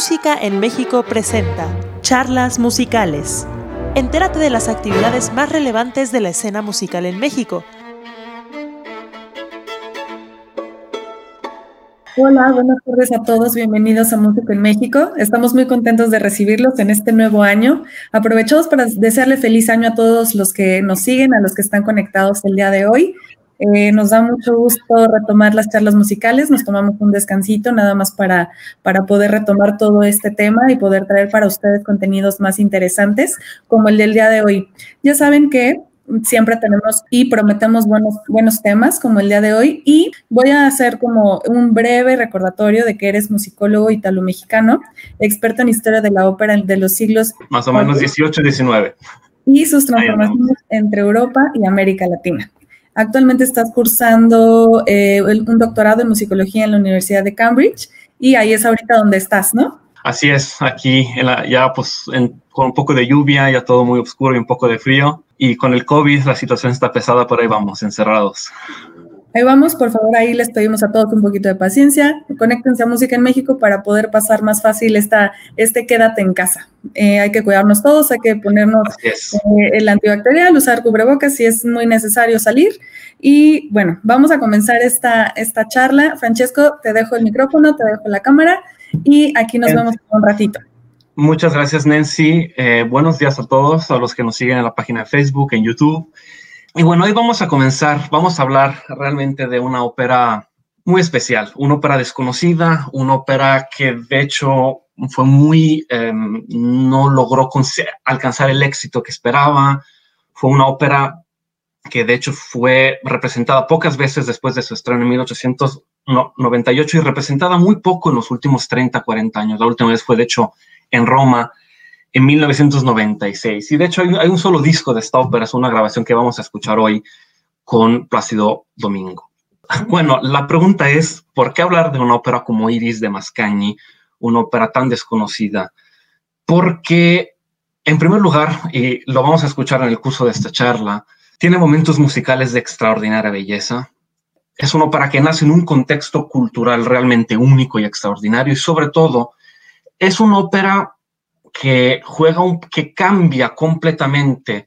Música en México presenta Charlas Musicales. Entérate de las actividades más relevantes de la escena musical en México. Hola, buenas tardes a todos, bienvenidos a Música en México. Estamos muy contentos de recibirlos en este nuevo año. Aprovechamos para desearle feliz año a todos los que nos siguen, a los que están conectados el día de hoy. Eh, nos da mucho gusto retomar las charlas musicales, nos tomamos un descansito nada más para, para poder retomar todo este tema y poder traer para ustedes contenidos más interesantes como el del día de hoy. Ya saben que siempre tenemos y prometemos buenos, buenos temas como el día de hoy y voy a hacer como un breve recordatorio de que eres musicólogo italo-mexicano, experto en historia de la ópera de los siglos... Más o menos 18 y 19. Y sus transformaciones entre Europa y América Latina. Actualmente estás cursando eh, un doctorado en musicología en la Universidad de Cambridge y ahí es ahorita donde estás, ¿no? Así es, aquí ya pues con un poco de lluvia, ya todo muy oscuro y un poco de frío. Y con el COVID la situación está pesada, pero ahí vamos, encerrados. Ahí vamos, por favor, ahí les pedimos a todos un poquito de paciencia. Conéctense a Música en México para poder pasar más fácil esta, este quédate en casa. Eh, hay que cuidarnos todos, hay que ponernos eh, el antibacterial, usar cubrebocas si es muy necesario salir. Y bueno, vamos a comenzar esta, esta charla. Francesco, te dejo el micrófono, te dejo la cámara y aquí nos vemos un ratito. Muchas gracias, Nancy. Eh, buenos días a todos, a los que nos siguen en la página de Facebook, en YouTube. Y bueno, hoy vamos a comenzar, vamos a hablar realmente de una ópera muy especial, una ópera desconocida, una ópera que de hecho fue muy, em, no logró alcanzar el éxito que esperaba, fue una ópera que de hecho fue representada pocas veces después de su estreno en 1898 y representada muy poco en los últimos 30, 40 años. La última vez fue de hecho en Roma en 1996. Y de hecho hay, un solo disco de esta ópera, es una grabación que vamos a escuchar hoy con Plácido Domingo. Bueno, la pregunta es, ¿por qué hablar de una ópera como Iris de Mascagni, una ópera tan desconocida? Porque, en primer lugar, y lo vamos a escuchar en el curso de esta charla, tiene momentos musicales de extraordinaria belleza. Es una ópera que nace en un contexto cultural realmente único y extraordinario y sobre todo es una ópera que juega un, que cambia completamente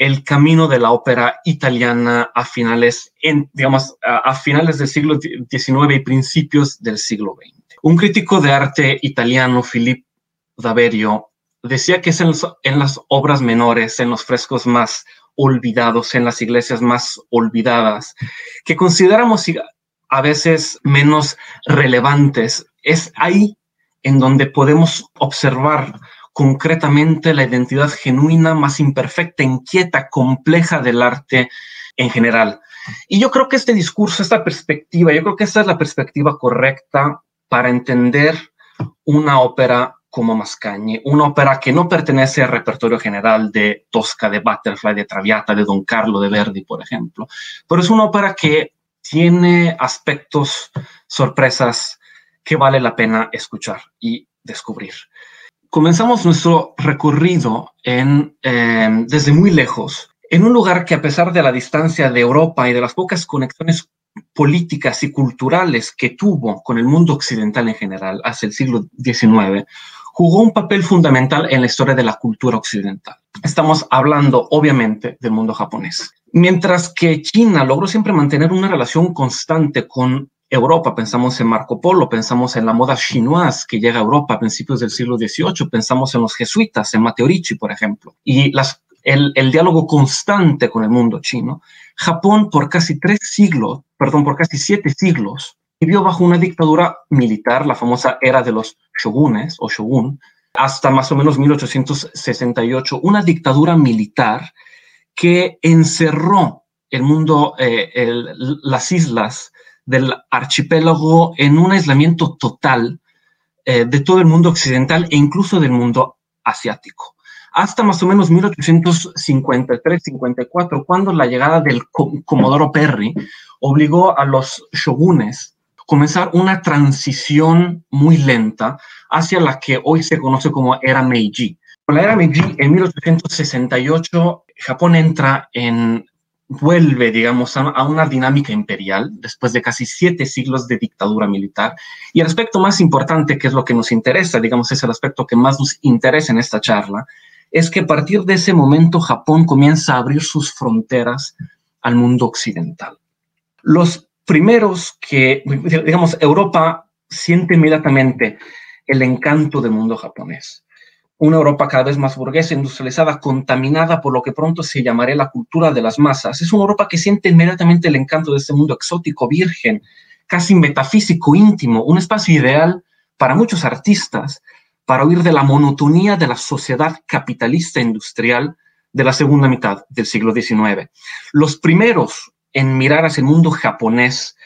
el camino de la ópera italiana a finales, en, digamos, a, finales del siglo XIX y principios del siglo XX. Un crítico de arte italiano, Filippo Daverio, decía que es en, en las obras menores, en los frescos más olvidados, en las iglesias más olvidadas, que consideramos a veces menos relevantes, es ahí en donde podemos observar concretamente la identidad genuina, más imperfecta, inquieta, compleja del arte en general. Y yo creo que este discurso, esta perspectiva, yo creo que esta es la perspectiva correcta para entender una ópera como Mascagni, una ópera que no pertenece al repertorio general de Tosca, de Butterfly, de Traviata, de Don Carlo, de Verdi, por ejemplo, pero es una ópera que tiene aspectos, sorpresas que vale la pena escuchar y descubrir comenzamos nuestro recorrido en, em, desde muy lejos, en un lugar que a pesar de la distancia de Europa y de las pocas conexiones políticas y culturales que tuvo con el mundo occidental en general hacia el siglo XIX, jugó un papel fundamental en la historia de la cultura occidental. Estamos hablando, obviamente, del mundo japonés. Mientras que China logró siempre mantener una relación constante con Europa, pensamos en Marco Polo, pensamos en la moda chinoise que llega a Europa a principios del siglo XVIII, pensamos en los jesuitas, en Matteo Ricci, por ejemplo, y el, diálogo constante con el mundo chino. Japón por casi tres siglos, perdón, por casi siete siglos, vivió bajo una dictadura militar, la famosa era de los shogunes o shogun, hasta más o menos 1868, una dictadura militar que encerró el mundo, eh, las islas del archipiélago en un aislamiento total eh, de todo el mundo occidental e incluso del mundo asiático. Hasta más o menos 1853-54, cuando la llegada del Comodoro Perry obligó a los shogunes a comenzar una transición muy lenta hacia la que hoy se conoce como era Meiji. Con la era Meiji, en 1868, Japón entra en vuelve, digamos, a, una dinámica imperial después de casi siete siglos de dictadura militar. Y el aspecto más importante, que es lo que nos interesa, digamos, es el aspecto que más nos interesa en esta charla, es que a partir de ese momento Japón comienza a abrir sus fronteras al mundo occidental. Los primeros que, digamos, Europa siente inmediatamente el encanto del mundo japonés una Europa cada vez más burguesa, industrializada, contaminada por lo que pronto se llamará la cultura de las masas. Es una Europa que siente inmediatamente el encanto de este mundo exótico, virgen, casi metafísico, íntimo, un espacio ideal para muchos artistas para huir de la monotonía de la sociedad capitalista industrial de la segunda mitad del siglo XIX. Los primeros en mirar hacia el mundo japonés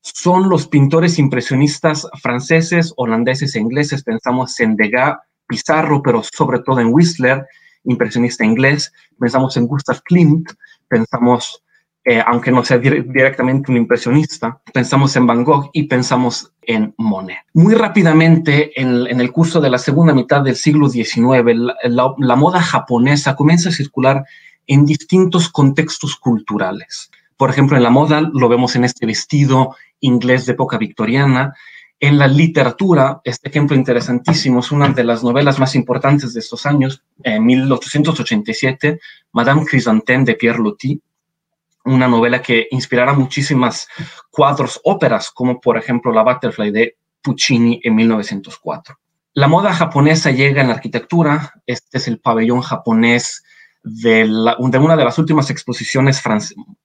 son los pintores impresionistas franceses, holandeses e ingleses. Pensamos en Degas, Pizarro, pero sobre todo en Whistler, impresionista inglés, pensamos en Gustav Klimt, pensamos, eh, aunque no sea directamente un impresionista, pensamos en Van Gogh y pensamos en Monet. Muy rápidamente, en, el curso de la segunda mitad del siglo XIX, la moda japonesa comienza a circular en distintos contextos culturales. Por ejemplo, en la moda lo vemos en este vestido inglés de época victoriana, en la literatura, este ejemplo interesantísimo es una de las novelas más importantes de estos años, en 1887, Madame Chrysanthème de Pierre Loti, una novela que inspirará muchísimas cuadros, óperas, como por ejemplo La Butterfly de Puccini en 1904. La moda japonesa llega en la arquitectura, este es el pabellón japonés de, de una de las últimas exposiciones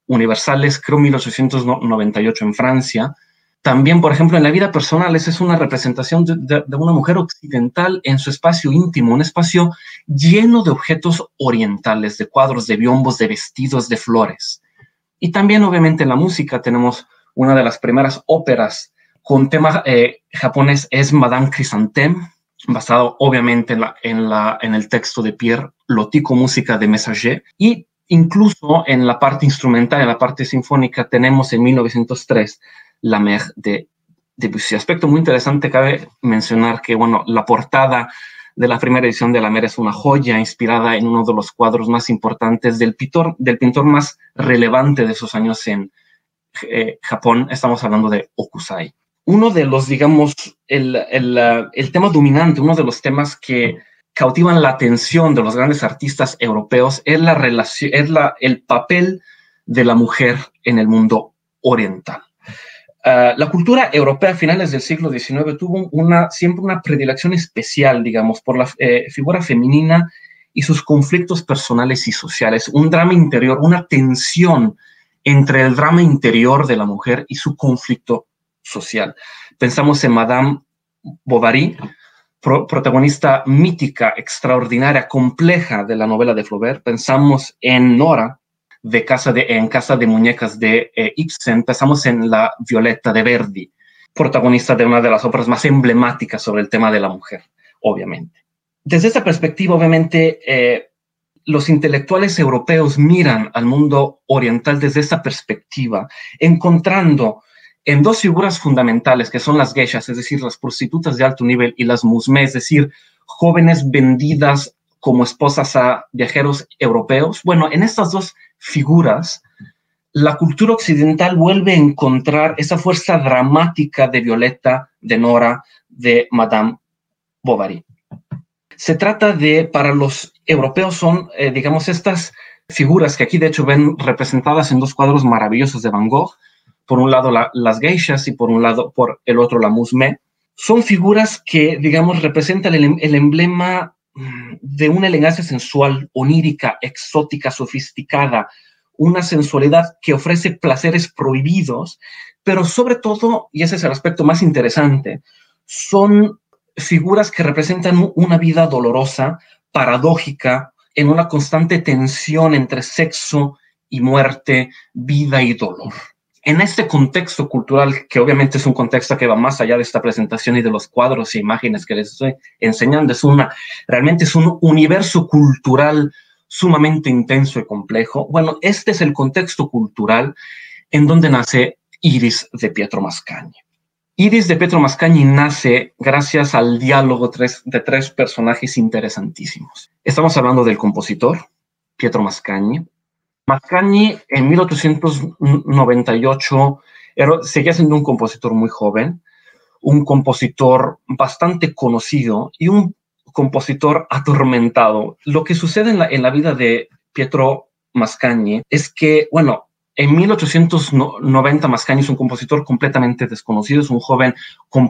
universales, creo 1898 en Francia, también, por ejemplo, en la vida personal, esa es una representación de, una mujer occidental en su espacio íntimo, un espacio lleno de objetos orientales, de cuadros, de biombos, de vestidos, de flores. Y también, obviamente, en la música tenemos una de las primeras óperas con tema eh, japonés, es Madame Chrysanthème, basado obviamente en, en el texto de Pierre Lotico, música de Messager. Y incluso en la parte instrumental, en la parte sinfónica, tenemos en 1903 la Mer de Debussy. Aspecto muy interesante, cabe mencionar que, bueno, la portada de la primera edición de la Mer es una joya inspirada en uno de los cuadros más importantes del pintor, del pintor más relevante de esos años en eh, Japón. Estamos hablando de Okusai. Uno de los, digamos, el, el, tema dominante, uno de los temas que cautivan la atención de los grandes artistas europeos es, la relación, es la, el papel de la mujer en el mundo oriental. Ah, la cultura europea a finales del siglo XIX tuvo una, siempre una predilección especial, digamos, por la eh, figura femenina y sus conflictos personales y sociales, un drama interior, una tensión entre el drama interior de la mujer y su conflicto social. Pensamos en Madame Bovary, protagonista mítica, extraordinaria, compleja de la novela de Flaubert. Pensamos en Nora, de casa de, en Casa de Muñecas de eh, Ibsen, empezamos en La Violeta de Verdi, protagonista de una de las obras más emblemáticas sobre el tema de la mujer, obviamente. Desde esta perspectiva, obviamente, eh, los intelectuales europeos miran al mundo oriental desde esta perspectiva, encontrando en dos figuras fundamentales que son las geishas, es decir, las prostitutas de alto nivel, y las musmé, es decir, jóvenes vendidas como esposas a viajeros europeos. Bueno, en estas dos figuras, la cultura occidental vuelve a encontrar esa fuerza dramática de Violeta, de Nora, de Madame Bovary. Se trata de, para los europeos son, eh, digamos, estas figuras que aquí de hecho ven representadas en dos cuadros maravillosos de Van Gogh, por un lado las geishas y por un lado, por el otro la musmé, son figuras que, digamos, representan el, el emblema de una elegancia sensual, onírica, exótica, sofisticada, una sensualidad que ofrece placeres prohibidos, pero sobre todo, y ese es el aspecto más interesante, son figuras que representan una vida dolorosa, paradójica, en una constante tensión entre sexo y muerte, vida y dolor en este contexto cultural, que obviamente es un contexto que va más allá de esta presentación y de los cuadros e imágenes que les estoy enseñando, es una, realmente es un universo cultural sumamente intenso y complejo. Bueno, este es el contexto cultural en donde nace Iris de Pietro Mascagni. Iris de Pietro Mascagni nace gracias al diálogo de tres personajes interesantísimos. Estamos hablando del compositor, Pietro Mascagni, Mascagni en 1898 era, seguía siendo un compositor muy joven, un compositor bastante conocido y un compositor atormentado. Lo que sucede en la, en la vida de Pietro Mascagni es que, bueno, en 1890 Mascagni es un compositor completamente desconocido, es un joven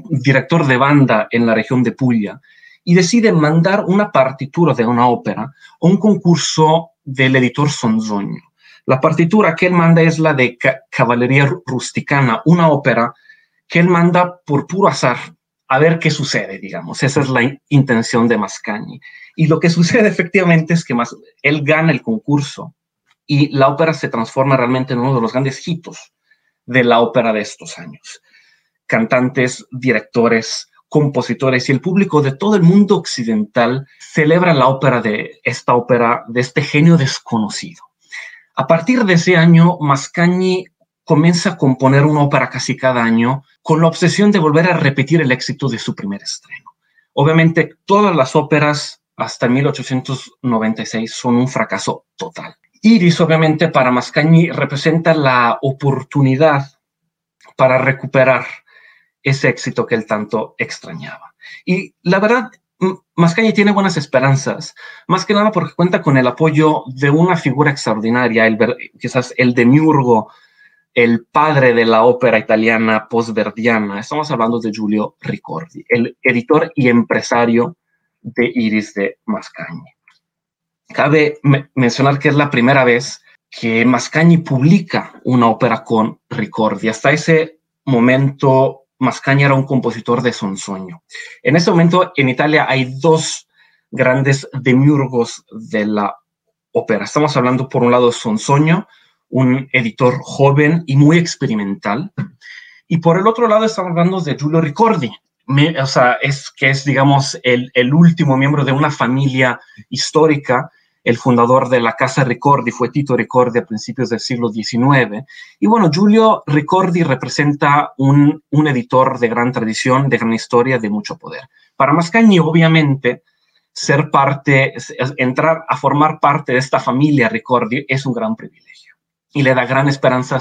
director de banda en la región de Puglia y decide mandar una partitura de una ópera a un concurso del editor Sonzogno. La partitura que él manda es la de Caballería Rusticana, una ópera que él manda por puro azar a ver qué sucede, digamos. Esa es la intención de Mascagni. Y lo que sucede efectivamente es que él gana el concurso y la ópera se transforma realmente en uno de los grandes hitos de la ópera de estos años. Cantantes, directores, compositores y el público de todo el mundo occidental celebra la ópera de esta ópera, de este genio desconocido. A partir de ese año, Mascagni comienza a componer una ópera casi cada año con la obsesión de volver a repetir el éxito de su primer estreno. Obviamente, todas las óperas hasta 1896 son un fracaso total. Iris, obviamente, para Mascagni representa la oportunidad para recuperar ese éxito que él tanto extrañaba. Y la verdad, Mascagni tiene buenas esperanzas, más que nada porque cuenta con el apoyo de una figura extraordinaria, el, quizás el demiurgo, el padre de la ópera italiana postverdiana. Estamos hablando de Giulio Ricordi, el editor y empresario de Iris de Mascagni. Cabe mencionar que es la primera vez que Mascagni publica una ópera con Ricordi. Hasta ese momento, Mascagni era un compositor de sonsueño. En ese momento, en Italia hay dos grandes demiurgos de la ópera. Estamos hablando, por un lado, de Sonsoño, un editor joven y muy experimental. Y por el otro lado, estamos hablando de Giulio Ricordi, o sea, es que es, digamos, el, el último miembro de una familia histórica el fundador de la Casa Ricordi fue Tito Ricordi a principios del siglo XIX. Y bueno, Giulio Ricordi representa un, un editor de gran tradición, de gran historia, de mucho poder. Para Mascagni, obviamente, ser parte, entrar a formar parte de esta familia Ricordi es un gran privilegio y le da gran esperanza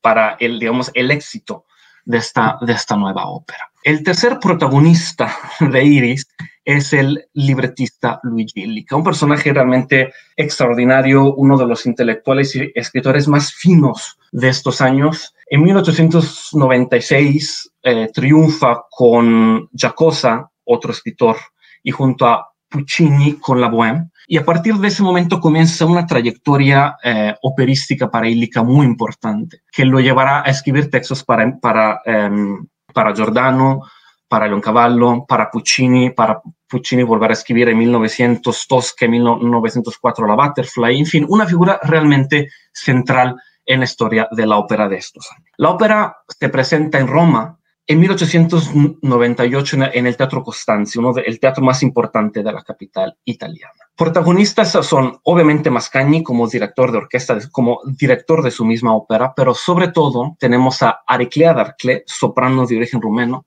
para el, digamos, el éxito de esta, de esta nueva ópera. El tercer protagonista de Iris es el libretista Luigi Illica, un personaje realmente extraordinario, uno de los intelectuales y escritores más finos de estos años. En 1896 eh, triunfa con Giacosa, otro escritor, y junto a Puccini con la Bohème. Y a partir de ese momento comienza una trayectoria eh, operística para Illica muy importante, que lo llevará a escribir textos para, para, em, para Giordano, para Leoncavallo, para Puccini, para Puccini volver a escribir en 1900 Tosca, en 1904 la Butterfly, en fin, una figura realmente central en la historia de la ópera de estos años. La ópera se presenta en Roma en 1898 en el Teatro Costanzi, uno del teatro más importante de la capital italiana. Protagonistas son obviamente Mascagni como director de orquesta, como director de su misma ópera, pero sobre todo tenemos a Ariclea Darclé, soprano de origen rumeno,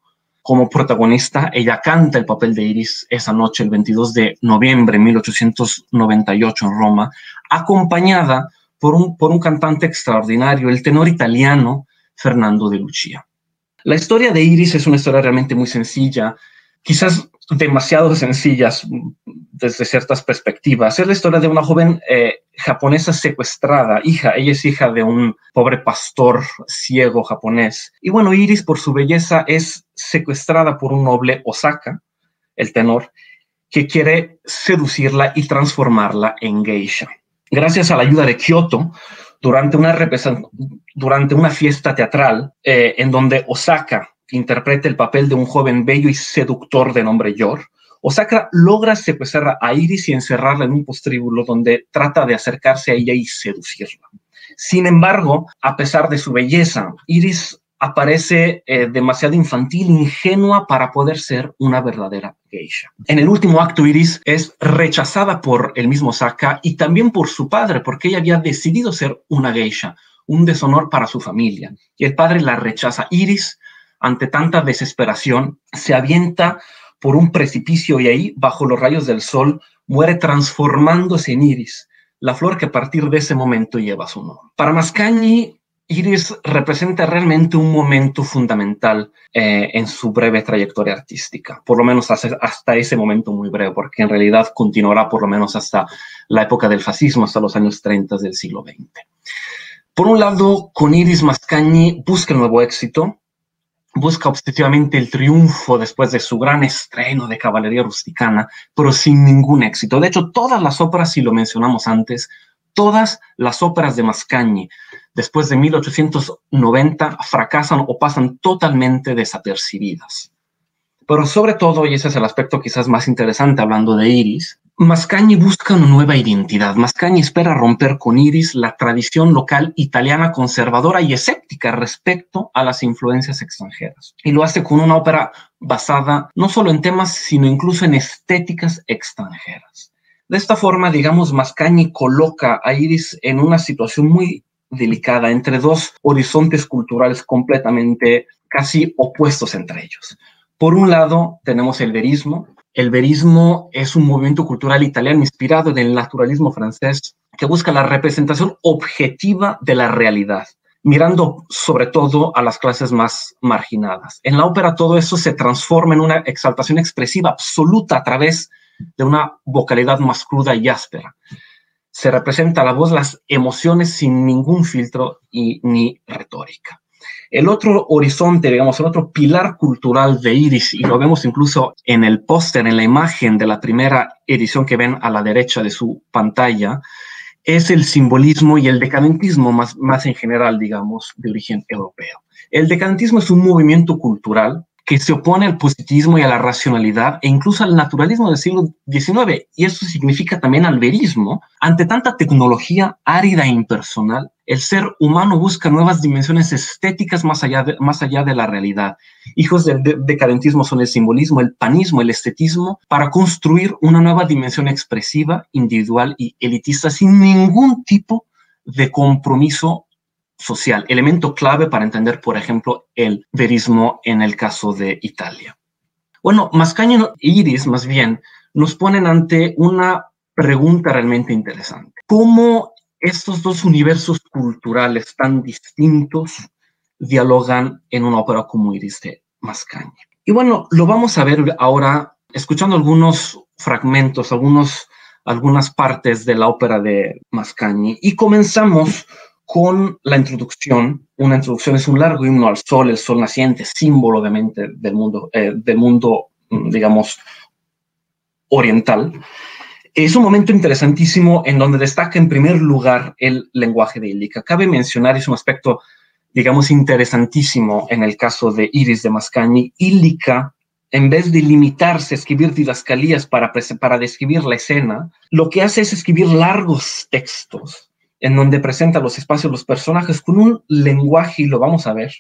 como protagonista. Ella canta el papel de Iris esa noche, el 22 de noviembre de 1898 en Roma, acompañada por un, por un cantante extraordinario, el tenor italiano Fernando de Lucia. La historia de Iris es una historia realmente muy sencilla, quizás demasiado sencilla desde ciertas perspectivas. Es la historia de una joven eh, japonesa secuestrada, hija, ella es hija de un pobre pastor ciego japonés. Y bueno, Iris por su belleza es secuestrada por un noble Osaka, el tenor, que quiere seducirla y transformarla en geisha. Gracias a la ayuda de Kyoto, durante una, durante una fiesta teatral eh, en donde Osaka interpreta el papel de un joven bello y seductor de nombre Yor, Osaka logra secuestrar a Iris y encerrarla en un postríbulo donde trata de acercarse a ella y seducirla. Sin embargo, a pesar de su belleza, Iris aparece eh, demasiado infantil, ingenua para poder ser una verdadera geisha. En el último acto, Iris es rechazada por el mismo Saka y también por su padre, porque ella había decidido ser una geisha, un deshonor para su familia. Y el padre la rechaza. Iris, ante tanta desesperación, se avienta por un precipicio y ahí, bajo los rayos del sol, muere transformándose en Iris, la flor que a partir de ese momento lleva su nombre. Para Mascagni, Iris representa realmente un momento fundamental eh, en su breve trayectoria artística, por lo menos hasta, hasta, ese momento muy breve, porque en realidad continuará por lo menos hasta la época del fascismo, hasta los años 30 del siglo XX. Por un lado, con Iris Mascagni busca el nuevo éxito, busca obsesivamente el triunfo después de su gran estreno de Caballería Rusticana, pero sin ningún éxito. De hecho, todas las óperas, si lo mencionamos antes, todas las óperas de Mascagni después de 1890 fracasan o pasan totalmente desapercibidas. Pero sobre todo, y ese es el aspecto quizás más interesante hablando de Iris, Mascagni busca una nueva identidad. Mascagni espera romper con Iris la tradición local italiana conservadora y escéptica respecto a las influencias extranjeras. Y lo hace con una ópera basada no solo en temas, sino incluso en estéticas extranjeras. De esta forma, digamos, Mascagni coloca a Iris en una situación muy delicada entre dos horizontes culturales completamente casi opuestos entre ellos. Por un lado, tenemos el verismo, el verismo es un movimiento cultural italiano inspirado en el naturalismo francés que busca la representación objetiva de la realidad, mirando sobre todo a las clases más marginadas. En la ópera todo eso se transforma en una exaltación expresiva absoluta a través de una vocalidad más cruda y áspera. Se representa la voz las emociones sin ningún filtro y ni retórica. El otro horizonte, digamos, el otro pilar cultural de Iris, y lo vemos incluso en el póster, en la imagen de la primera edición que ven a la derecha de su pantalla, es el simbolismo y el decadentismo más, más en general, digamos, de origen europeo. El decadentismo es un movimiento cultural que se opone al positivismo y a la racionalidad e incluso al naturalismo del siglo XIX. Y eso significa también al verismo. Ante tanta tecnología árida e impersonal, el ser humano busca nuevas dimensiones estéticas más allá de, más allá de la realidad. Hijos del decadentismo son el simbolismo, el panismo, el estetismo, para construir una nueva dimensión expresiva, individual y elitista sin ningún tipo de compromiso social, elemento clave para entender, por ejemplo, el verismo en el caso de Italia. Bueno, Mascagni e Iris, más bien, nos ponen ante una pregunta realmente interesante. ¿Cómo estos dos universos culturales tan distintos dialogan en una ópera como Iris de Mascagni? Y bueno, lo vamos a ver ahora escuchando algunos fragmentos, algunos, algunas partes de la ópera de Mascagni. Y comenzamos con la introducción. Una introducción es un largo himno al sol, el sol naciente, símbolo obviamente del mundo, eh, del mundo, mm, digamos, oriental. Es un momento interesantísimo en donde destaca en primer lugar el lenguaje de Illica. Cabe mencionar, es un aspecto, digamos, interesantísimo en el caso de Iris de Mascagni. Illica, en vez de limitarse a escribir didascalías para, para describir la escena, lo que hace es escribir largos textos en donde presenta los espacios, los personajes con un lenguaje, y lo vamos a ver,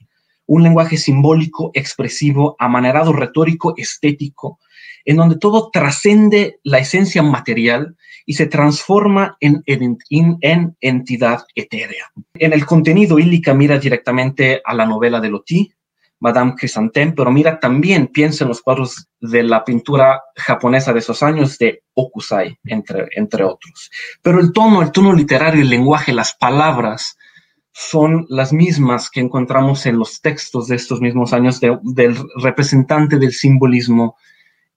un lenguaje simbólico, expresivo, amanerado, retórico, estético, en donde todo trascende la esencia material y se transforma en, en, entidad etérea. En el contenido, Illica mira directamente a la novela de Loti, Madame Chrysanthème, pero mira también, piensa en los cuadros de la pintura japonesa de esos años de Okusai, entre, entre otros. Pero el tono, el tono literario, el lenguaje, las palabras son las mismas que encontramos en los textos de estos mismos años del representante del simbolismo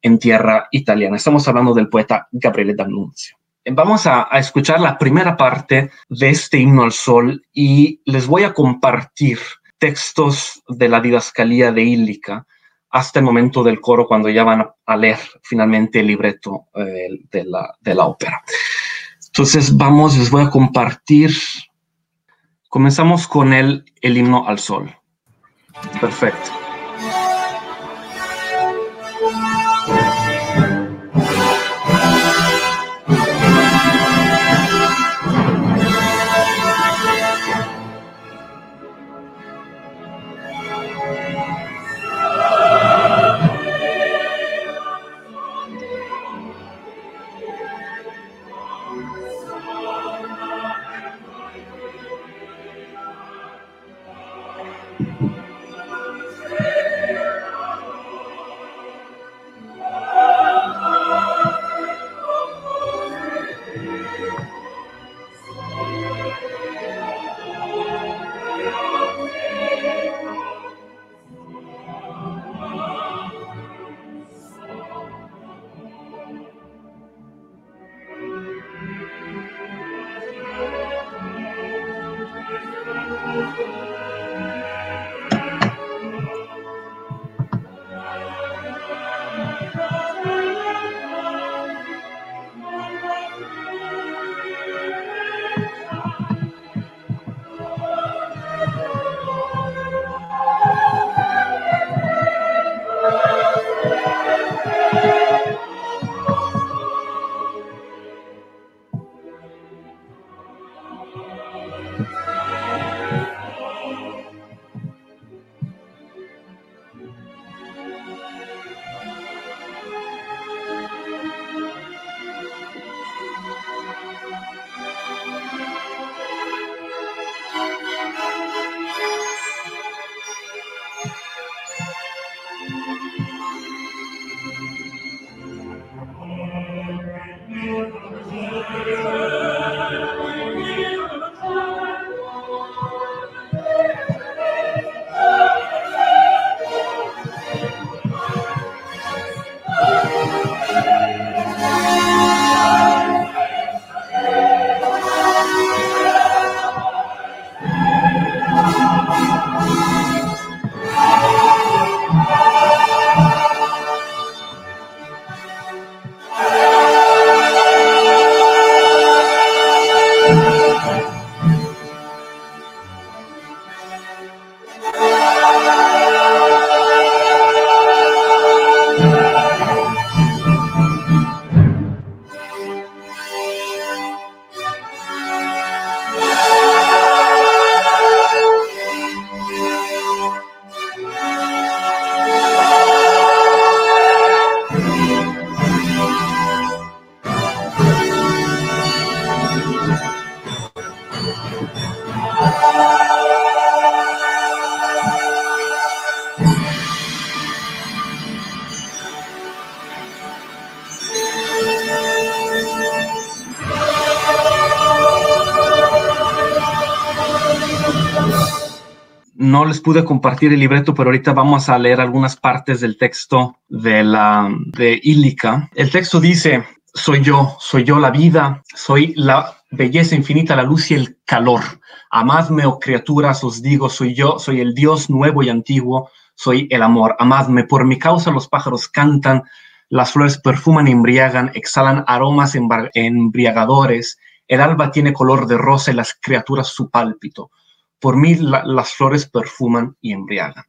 en tierra italiana. Estamos hablando del poeta Gabriele D'Annunzio. Vamos a, a, escuchar la primera parte de este himno al sol y les voy a compartir textos de la didascalía de Ílica hasta el momento del coro, cuando ya van a leer finalmente el libreto eh, de, la, de la ópera. Entonces, vamos, les voy a compartir. Comenzamos con el, el himno al sol. Perfecto. No pude compartir el libreto, pero ahorita vamos a leer algunas partes del texto de la de Ílica. El texto dice: Soy yo, soy yo la vida, soy la belleza infinita, la luz y el calor. Amadme, oh criaturas, os digo, soy yo, soy el Dios nuevo y antiguo, soy el amor. Amadme, por mi causa los pájaros cantan, las flores perfuman y embriagan, exhalan aromas embriagadores, el alba tiene color de rosa y las criaturas su pálpito por mí las flores perfuman y embriagan.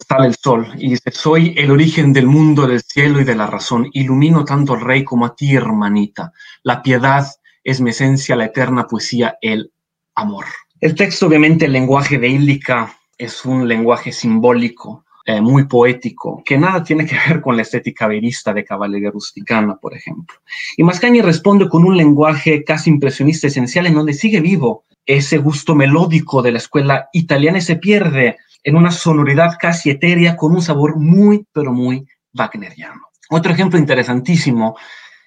Sale el sol y dice, soy el origen del mundo, del cielo y de la razón. Ilumino tanto al rey como a ti, hermanita. La piedad es mi esencia, la eterna poesía, el amor. El texto, obviamente, el lenguaje de Ílica es un lenguaje simbólico, eh, muy poético, que nada tiene que ver con la estética verista de caballería rusticana, por ejemplo. Y Mascagni responde con un lenguaje casi impresionista esencial en donde sigue vivo ese gusto melódico de la escuela italiana se pierde en una sonoridad casi etérea con un sabor muy, pero muy wagneriano. Otro ejemplo interesantísimo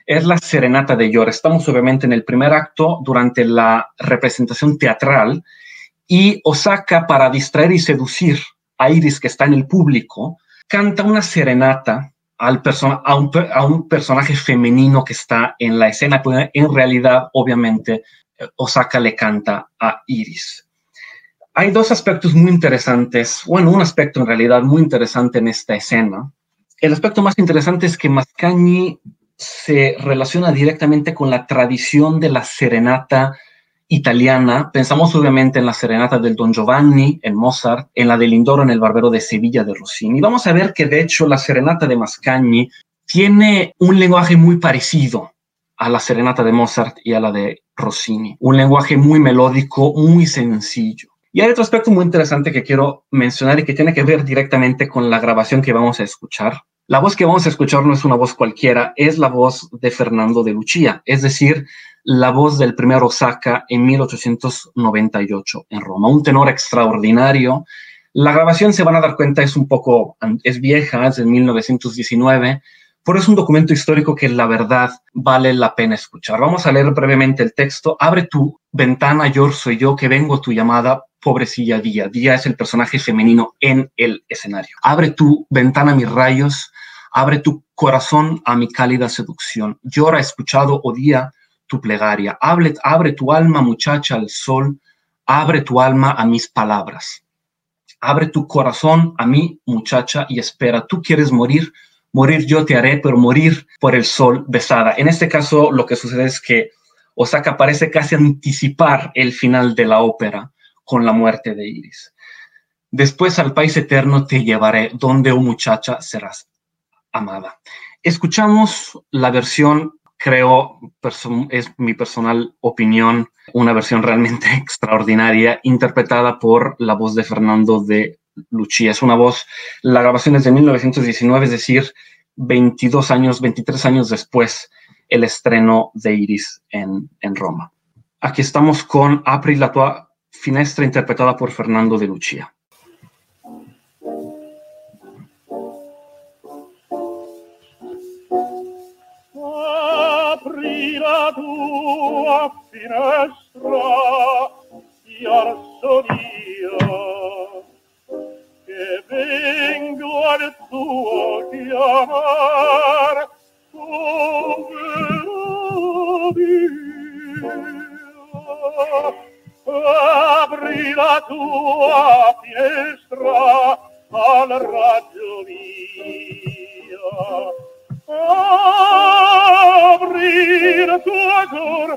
es la Serenata de Yor. Estamos obviamente en el primer acto durante la representación teatral y Osaka, para distraer y seducir Iris que está en el público, canta una serenata al a, un, a, un, personaje femenino que está en la escena, en realidad, obviamente, Osaka le canta a Iris. Hay dos aspectos muy interesantes, bueno, un aspecto en realidad muy interesante en esta escena. El aspecto más interesante es que Mascagni se relaciona directamente con la tradición de la serenata italiana. Pensamos obviamente en la serenata del Don Giovanni, en Mozart, en la del Lindoro, en el Barbero de Sevilla de Rossini. Vamos a ver que de hecho la serenata de Mascagni tiene un lenguaje muy parecido a la serenata de Mozart y a la de Rossini. Un lenguaje muy melódico, muy sencillo. Y hay otro aspecto muy interesante que quiero mencionar y que tiene que ver directamente con la grabación que vamos a escuchar. La voz que vamos a escuchar no es una voz cualquiera, es la voz de Fernando de Lucia, es decir, la voz del primer Osaka en 1898 en Roma. Un tenor extraordinario. La grabación, se van a dar cuenta, es un poco, es vieja, es de 1919, pero es un documento histórico que la verdad vale la pena escuchar. Vamos a leer brevemente el texto. Abre tu ventana, yo soy yo, que vengo tu llamada, pobrecilla Día. Día es el personaje femenino en el escenario. Abre tu ventana, mis rayos. Abre tu corazón a mi cálida seducción. Llora escuchado, o día, tu plegaria. Abre, abre tu alma, muchacha, al sol. abre tu alma a mis palabras. Abre tu corazón a mí, muchacha, y espera. Tú quieres morir, morir yo te haré, pero morir por el sol besada. En este caso, lo que sucede es que Osaka parece casi anticipar el final de la ópera con la muerte de Iris. Después al país eterno te llevaré, donde, oh muchacha, serás amada. Escuchamos la versión, creo, es mi personal opinión, una versión realmente extraordinaria, interpretada por la voz de Fernando de Lucía. Es una voz, la grabación es de 1919, es decir, 22 años, 23 años después el estreno de Iris en, en Roma. Aquí estamos con Apri la tua finestra interpretada por Fernando de Lucia. la tua finestra sia arsonia che vengo al tuo chiamar povero mio apri la tua finestra al raggio mio. Aprire tuo cor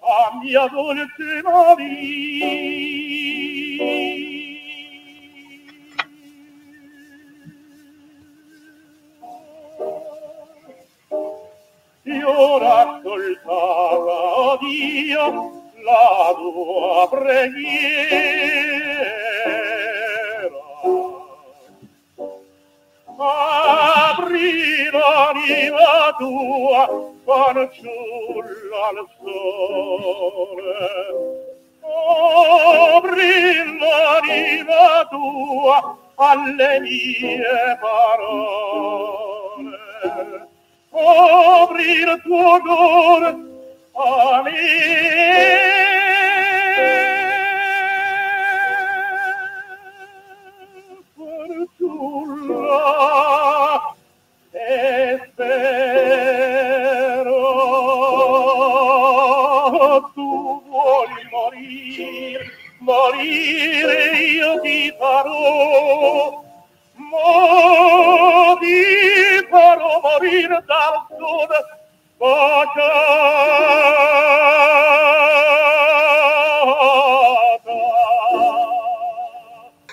a mia dolce navi. Ora soltava Dio la tua preghiera apri l'anima tua fanciulla al sole. Apri l'anima tua alle mie parole. Apri il tuo cuore a me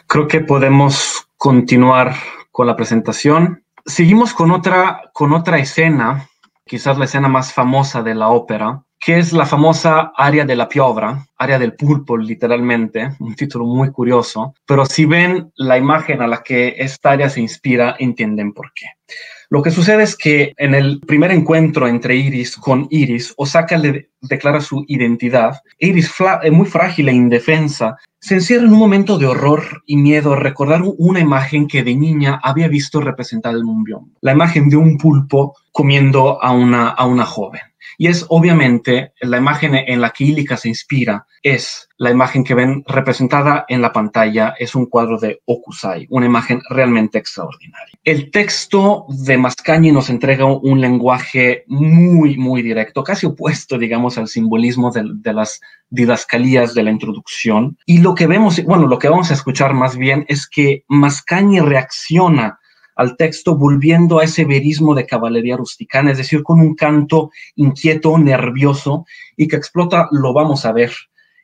Creo que podemos continuar con la presentación. Seguimos con otra, con otra escena, quizás la escena más famosa de la ópera, que es la famosa área de la piovra, área del pulpo literalmente, un título muy curioso, pero si ven la imagen a la que esta área se inspira, entienden por qué. Lo que sucede es que en el primer encuentro entre Iris con Iris, Osaka le declara su identidad. Iris, eh, muy frágil e indefensa, se encierra en un momento de horror y miedo a recordar una imagen que de niña había visto representada en un biombo, la imagen de un pulpo comiendo a una, a una joven. Y es obviamente la imagen en la que Ilika se inspira, es la imagen que ven representada en la pantalla, es un cuadro de Okusai, una imagen realmente extraordinaria. El texto de Mascagni nos entrega un lenguaje muy, muy directo, casi opuesto, digamos, al simbolismo de, de las didascalías de la introducción. Y lo que vemos, bueno, lo que vamos a escuchar más bien es que Mascagni reacciona al texto volviendo a ese verismo de caballería rusticana, es decir, con un canto inquieto, nervioso y que explota, lo vamos a ver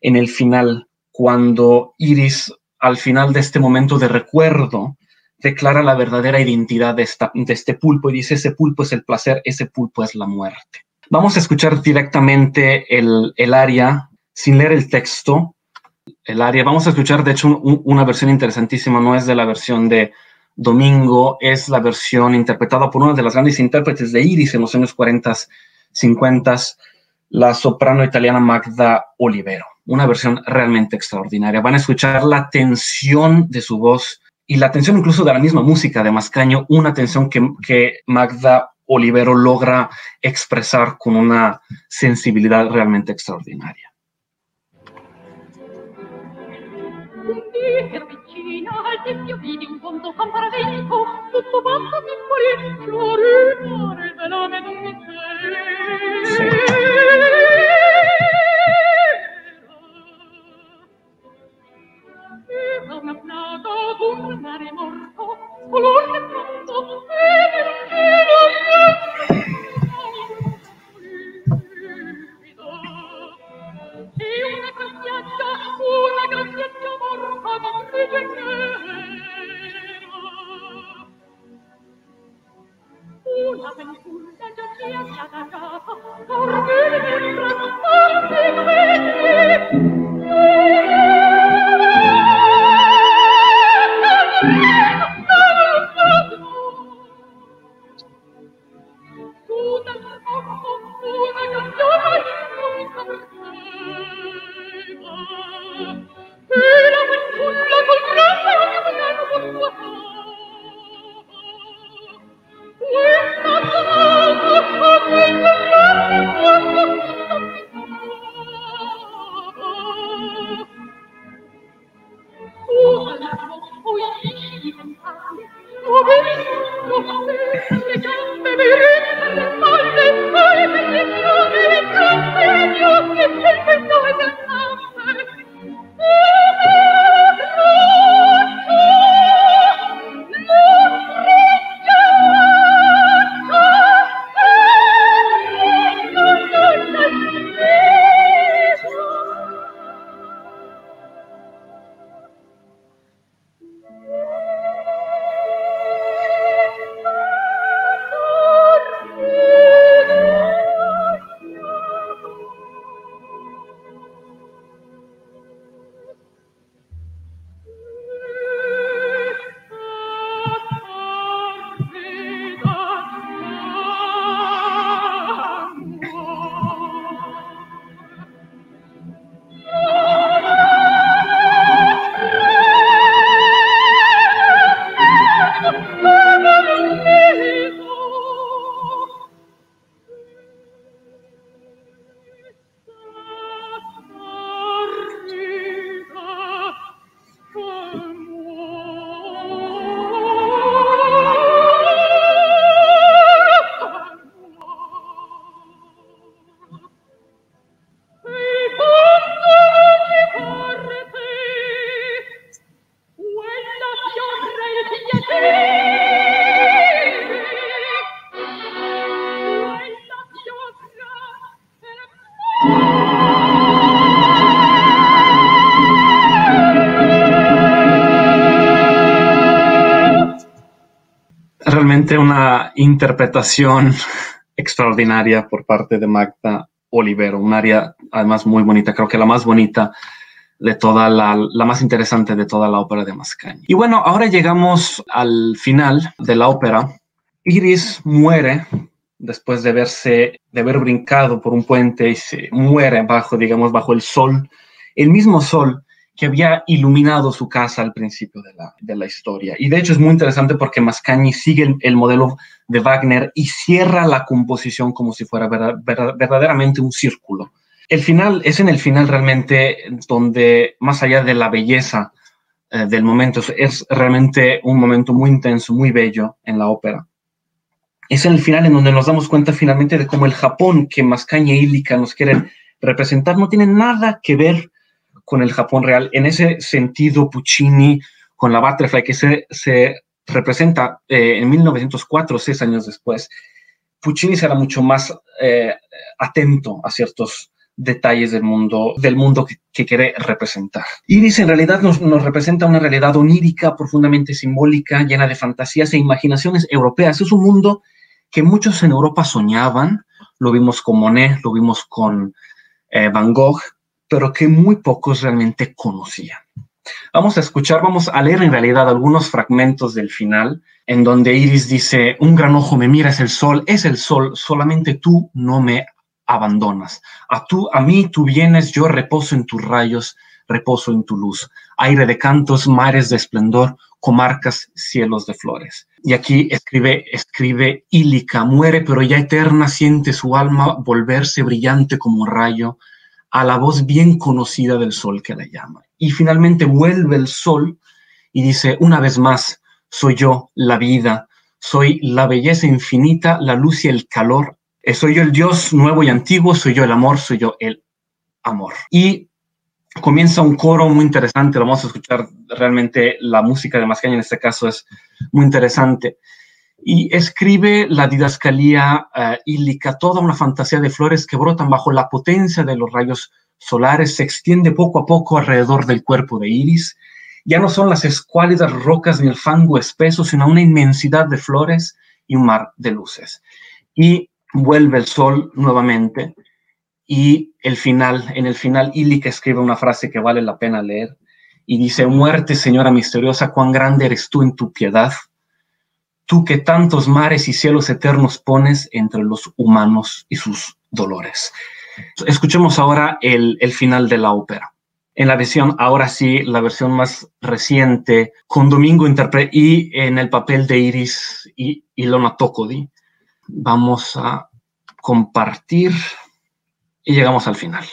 en el final, cuando Iris, al final de este momento de recuerdo, declara la verdadera identidad de, esta, de este pulpo y dice, ese pulpo es el placer, ese pulpo es la muerte. Vamos a escuchar directamente el, el aria sin leer el texto. El aria, vamos a escuchar de hecho una versión interesantísima, no es de la versión de Domingo es la versión interpretada por una de las grandes intérpretes de Iris en los años 40, 50, la soprano italiana Magda Olivero. Una versión realmente extraordinaria. Van a escuchar la tensión de su voz y la tensión incluso de la misma música de Mascaño, una tensión que, que Magda Olivero logra expresar con una sensibilidad realmente extraordinaria. io vidi un fondo comparavento tutto quanto mi morì florimare della medusa sì. era una plata d'un mare morto colonne pronto e interpretación extraordinaria por parte de Magda Olivero, un área además muy bonita, creo que la más bonita de toda la, la más interesante de toda la ópera de Mascagni. Y bueno, ahora llegamos al final de la ópera. Iris muere después de verse, de haber brincado por un puente y se muere bajo, digamos, bajo el sol, el mismo sol que había iluminado su casa al principio de la, de la historia. Y de hecho es muy interesante porque Mascagni sigue el, el modelo de Wagner y cierra la composición como si fuera verdad- verdad- verdaderamente un círculo. El final es en el final realmente donde, más allá de la belleza eh, del momento, es, realmente un momento muy intenso, muy bello en la ópera. Es en el final en donde nos damos cuenta finalmente de cómo el Japón que Mascagni e Illica nos quieren representar no tiene nada que ver con el Japón real. En ese sentido, Puccini con la Butterfly, que se, se representa eh, en 1904, seis años después, Puccini será mucho más eh, atento a ciertos detalles del mundo, del mundo que, que quiere representar. Iris en realidad nos, nos representa una realidad onírica, profundamente simbólica, llena de fantasías e imaginaciones europeas. Es un mundo que muchos en Europa soñaban, lo vimos con Monet, lo vimos con eh, Van Gogh, pero que muy pocos realmente conocían. Vamos a escuchar, vamos a leer en realidad algunos fragmentos del final, en donde Iris dice, un gran ojo me mira, es el sol, es el sol, solamente tú no me abandonas. A, tú, a mí tú vienes, yo reposo en tus rayos, reposo en tu luz. Aire de cantos, mares de esplendor, comarcas, cielos de flores. Y aquí escribe, escribe Ílica, muere pero ya eterna, siente su alma volverse brillante como un rayo a la voz bien conocida del sol que la llama. Y finalmente vuelve el sol y dice, una vez más, soy yo la vida, soy la belleza infinita, la luz y el calor, soy yo el Dios nuevo y antiguo, soy yo el amor, soy yo el amor. Y comienza un coro muy interesante, lo vamos a escuchar realmente, la música de Mascaña en este caso es muy interesante. Y escribe la didascalía uh, ílica, toda una fantasía de flores que brotan bajo la potencia de los rayos solares, se extiende poco a poco alrededor del cuerpo de Iris. Ya no son las escuálidas rocas ni el fango espeso, sino una inmensidad de flores y un mar de luces. Y vuelve el sol nuevamente y el final, en el final, Ílica escribe una frase que vale la pena leer y dice, muerte, señora misteriosa, cuán grande eres tú en tu piedad, tú que tantos mares y cielos eternos pones entre los humanos y sus dolores. Escuchemos ahora el, el final de la ópera. En la versión, ahora sí, la versión más reciente, con Domingo Interpre y en el papel de Iris y Ilona Tokodi. Vamos a compartir y llegamos al final.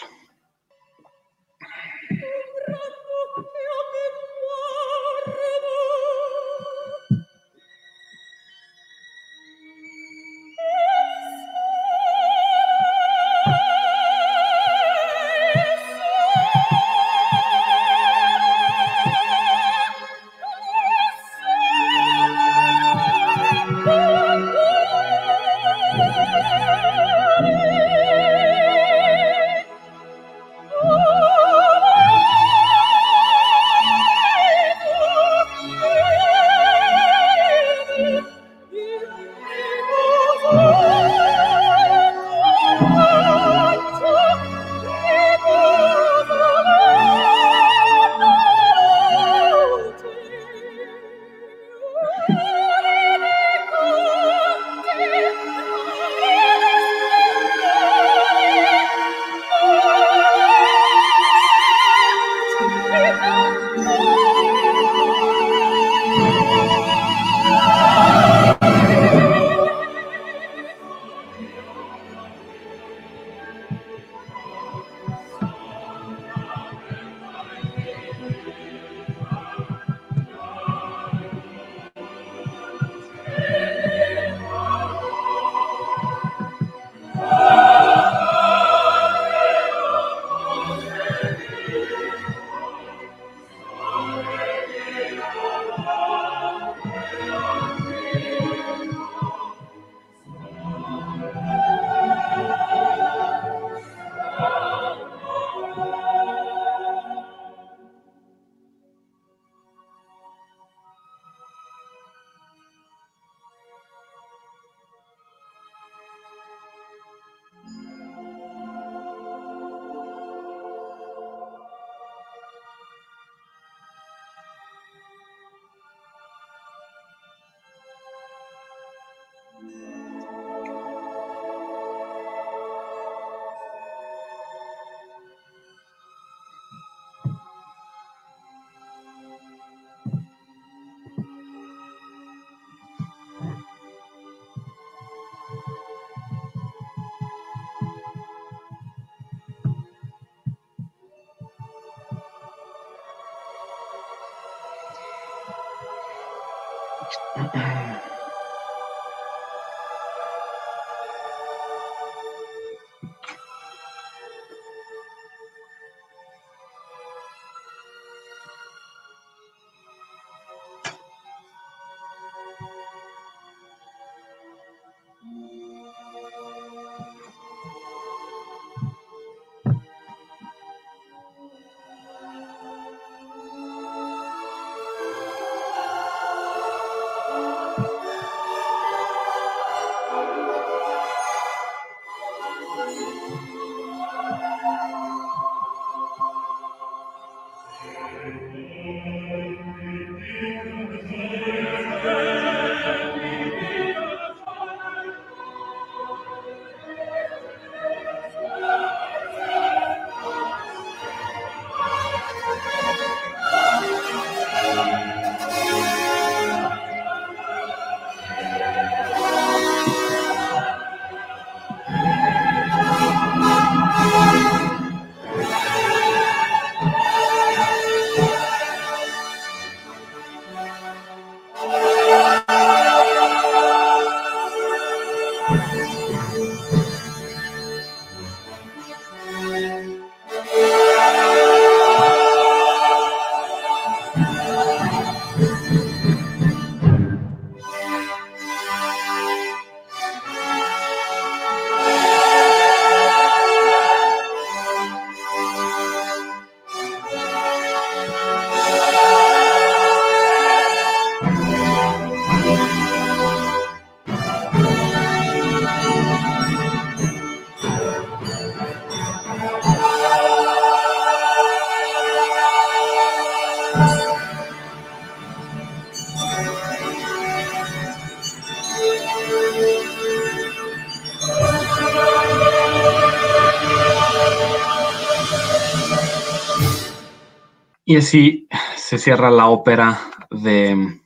Y así se cierra la ópera de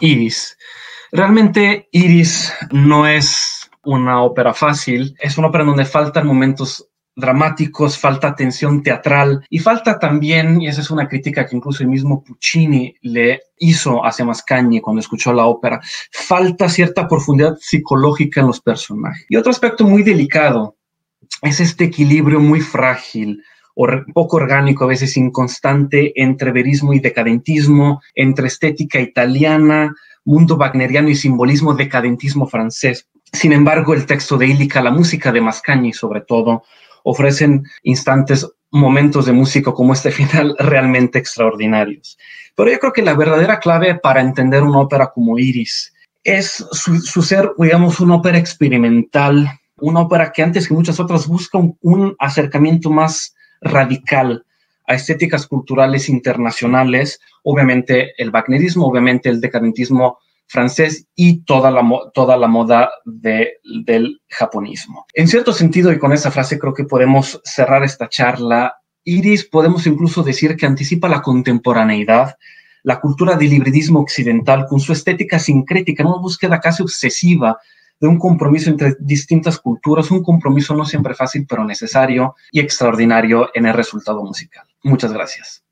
Iris. Realmente Iris no es una ópera fácil, es una ópera donde faltan momentos dramáticos, falta tensión teatral y falta también, y esa es una crítica que incluso el mismo Puccini le hizo hacia Mascagni cuando escuchó la ópera, falta cierta profundidad psicológica en los personajes. Y otro aspecto muy delicado es este equilibrio muy frágil poco orgánico, a veces inconstante, entre verismo y decadentismo, entre estética italiana, mundo wagneriano y simbolismo decadentismo francés. Sin embargo, el texto de Illica, la música de Mascagni sobre todo, ofrecen instantes, momentos de música como este final realmente extraordinarios. Pero yo creo que la verdadera clave para entender una ópera como Iris es su, ser, digamos, una ópera experimental, una ópera que antes que muchas otras busca un acercamiento más radical a estéticas culturales internacionales, obviamente el wagnerismo, obviamente el decadentismo francés y toda la, toda la moda del japonismo. En cierto sentido, y con esa frase creo que podemos cerrar esta charla, Iris podemos incluso decir que anticipa la contemporaneidad, la cultura del hibridismo occidental con su estética sincrética, una búsqueda casi obsesiva de un compromiso entre distintas culturas, un compromiso no siempre fácil, pero necesario y extraordinario en el resultado musical. Muchas gracias.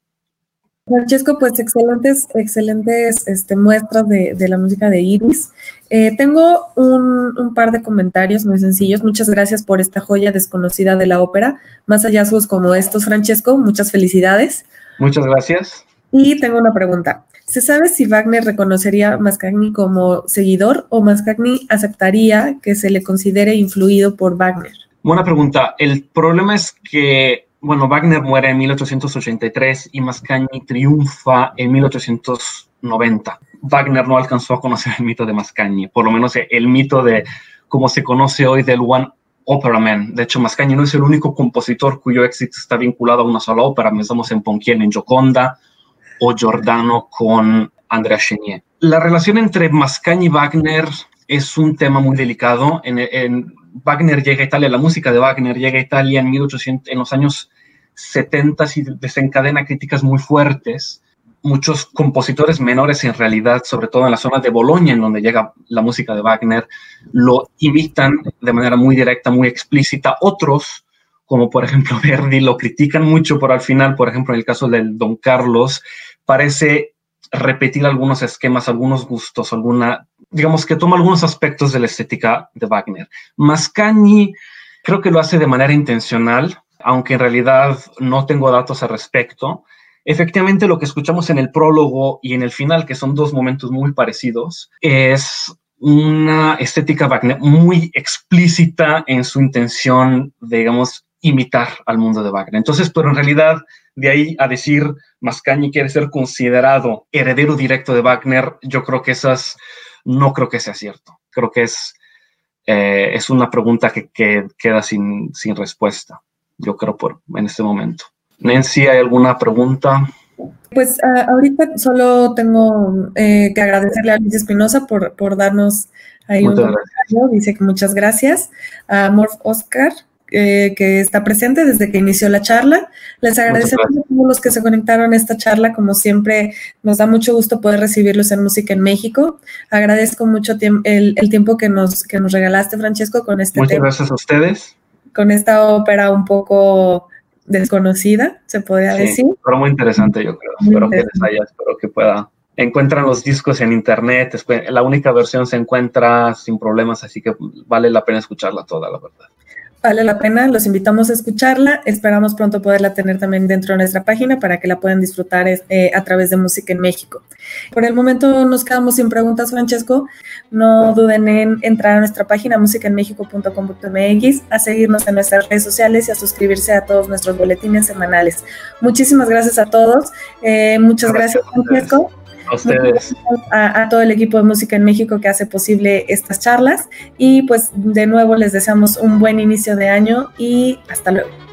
Francesco, pues excelentes, excelentes este, muestras de, de, la música de Iris. Eh, tengo un, un, par de comentarios muy sencillos. Muchas gracias por esta joya desconocida de la ópera. Más hallazgos como estos, Francesco, muchas felicidades. Muchas gracias. Y tengo una pregunta. ¿Se sabe si Wagner reconocería a Mascagni como seguidor o Mascagni aceptaría que se le considere influido por Wagner? Buena pregunta. El problema es que bueno, Wagner muere en 1883 y Mascagni triunfa en 1890. Wagner no alcanzó a conocer el mito de Mascagni, por lo menos el mito de cómo se conoce hoy del One Opera Man. De hecho, Mascagni no es el único compositor cuyo éxito está vinculado a una sola ópera. Pensamos en Ponchielli en Gioconda o Giordano con Andrea Chenier. La relación entre Mascagni y Wagner es un tema muy delicado. En, en, Wagner llega a Italia, la música de Wagner llega a Italia en, 1800, en los años 70 y desencadena críticas muy fuertes. Muchos compositores menores en realidad, sobre todo en la zona de Bolonia, en donde llega la música de Wagner, lo imitan de manera muy directa, muy explícita. Otros, como por ejemplo Verdi, lo critican mucho, pero al final, por ejemplo, en el caso del Don Carlos, parece repetir algunos esquemas, algunos gustos, alguna digamos que toma algunos aspectos de la estética de Wagner. Mascagni creo que lo hace de manera intencional, aunque en realidad no tengo datos al respecto. Efectivamente, lo que escuchamos en el prólogo y en el final, que son dos momentos muy parecidos, es una estética Wagner muy explícita en su intención, digamos, imitar al mundo de Wagner. Entonces, pero en realidad, de ahí a decir Mascagni quiere ser considerado heredero directo de Wagner, yo creo que esas no creo que sea cierto. Creo que es, eh, es una pregunta que, queda sin, sin, respuesta, yo creo, por, en este momento. Nancy, ¿hay alguna pregunta? Pues uh, ahorita solo tengo eh, que agradecerle a Luis Espinosa por, por darnos ahí muchas un comentario. Dice que muchas gracias. A Morph Oscar eh, que está presente desde que inició la charla. Les agradecemos a todos los que se conectaron a esta charla. Como siempre, nos da mucho gusto poder recibirlos en Música en México. Agradezco mucho el, el tiempo que nos, que nos regalaste, Francesco, con este Muchas gracias a ustedes. Con esta ópera un poco desconocida, se podría sí, decir. Pero muy interesante, yo creo. Muy espero que les haya, espero que pueda. Encuentran los discos en internet, la única versión se encuentra sin problemas, así que vale la pena escucharla toda, la verdad vale la pena, los invitamos a escucharla. Esperamos pronto poderla tener también dentro de nuestra página para que la puedan disfrutar eh, a través de Música en México. Por el momento nos quedamos sin preguntas, Francesco. No duden en entrar a nuestra página musicaenmexico.com.mx, a seguirnos en nuestras redes sociales y a suscribirse a todos nuestros boletines semanales. Muchísimas gracias a todos. Eh, muchas gracias, gracias Francesco. A ustedes. A, todo el equipo de Música en México que hace posible estas charlas. Y pues de nuevo les deseamos un buen inicio de año y hasta luego.